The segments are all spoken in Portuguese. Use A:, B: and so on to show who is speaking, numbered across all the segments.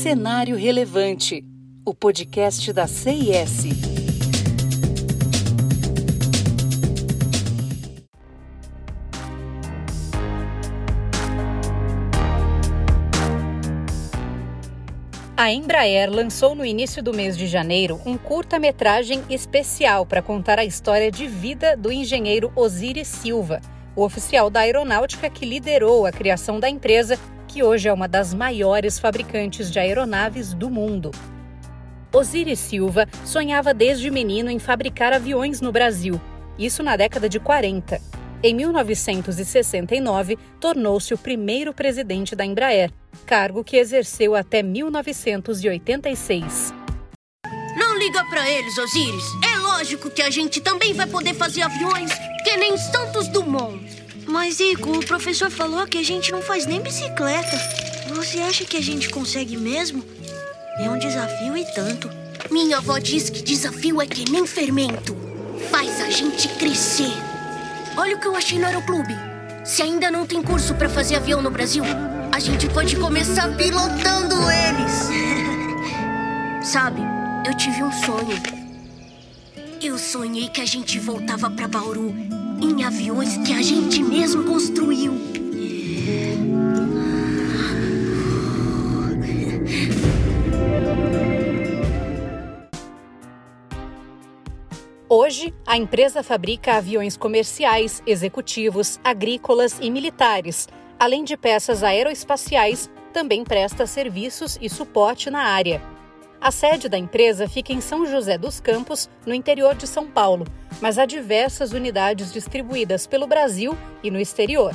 A: Cenário Relevante, o podcast da CIS. A Embraer lançou no início do mês de janeiro um curta-metragem especial para contar a história de vida do engenheiro Osiris Silva, o oficial da aeronáutica que liderou a criação da empresa que hoje é uma das maiores fabricantes de aeronaves do mundo. Osiris Silva sonhava desde menino em fabricar aviões no Brasil, isso na década de 40. Em 1969, tornou-se o primeiro presidente da Embraer, cargo que exerceu até 1986.
B: Não liga para eles, Osiris. É lógico que a gente também vai poder fazer aviões que nem Santos Dumont.
C: Mas, Ico, o professor falou que a gente não faz nem bicicleta. Você acha que a gente consegue mesmo? É um desafio e tanto.
B: Minha avó diz que desafio é que nem fermento. Faz a gente crescer. Olha o que eu achei no aeroclube. Se ainda não tem curso para fazer avião no Brasil, a gente pode começar pilotando eles. Sabe, eu tive um sonho. Eu sonhei que a gente voltava para Bauru em aviões que a gente mesmo construiu.
A: Hoje, a empresa fabrica aviões comerciais, executivos, agrícolas e militares, além de peças aeroespaciais, também presta serviços e suporte na área. A sede da empresa fica em São José dos Campos, no interior de São Paulo, mas há diversas unidades distribuídas pelo Brasil e no exterior.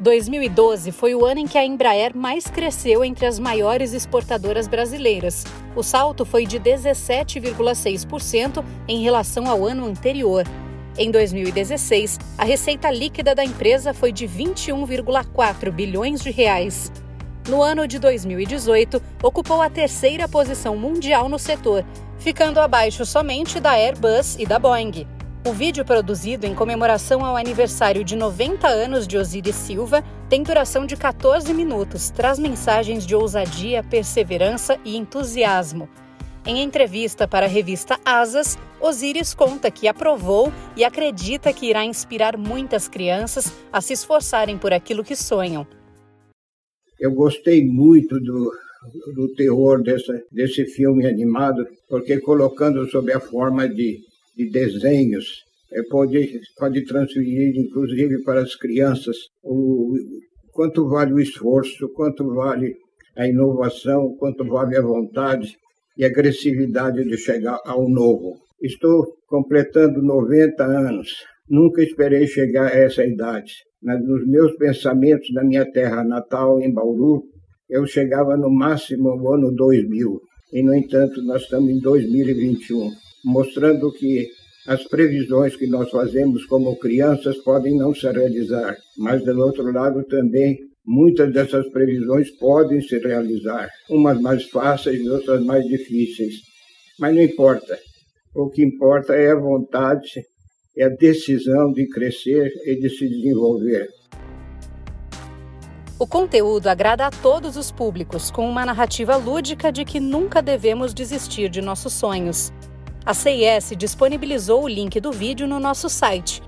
A: 2012 foi o ano em que a Embraer mais cresceu entre as maiores exportadoras brasileiras. O salto foi de 17,6% em relação ao ano anterior. Em 2016, a receita líquida da empresa foi de 21,4 bilhões de reais no ano de 2018, ocupou a terceira posição mundial no setor, ficando abaixo somente da Airbus e da Boeing. O vídeo produzido em comemoração ao aniversário de 90 anos de Osiris Silva tem duração de 14 minutos, traz mensagens de ousadia, perseverança e entusiasmo. Em entrevista para a revista Asas, Osiris conta que aprovou e acredita que irá inspirar muitas crianças a se esforçarem por aquilo que sonham.
D: Eu gostei muito do, do terror dessa, desse filme animado, porque colocando sob a forma de, de desenhos, é, pode, pode transferir, inclusive, para as crianças o quanto vale o esforço, quanto vale a inovação, quanto vale a vontade e a agressividade de chegar ao novo. Estou completando 90 anos. Nunca esperei chegar a essa idade nos meus pensamentos da minha terra natal, em Bauru, eu chegava no máximo no ano 2000. E, no entanto, nós estamos em 2021, mostrando que as previsões que nós fazemos como crianças podem não se realizar, mas, do outro lado, também muitas dessas previsões podem se realizar, umas mais fáceis e outras mais difíceis. Mas não importa. O que importa é a vontade é a decisão de crescer e de se desenvolver.
A: O conteúdo agrada a todos os públicos, com uma narrativa lúdica de que nunca devemos desistir de nossos sonhos. A CIS disponibilizou o link do vídeo no nosso site.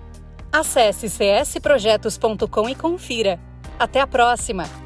A: Acesse csprojetos.com e confira. Até a próxima!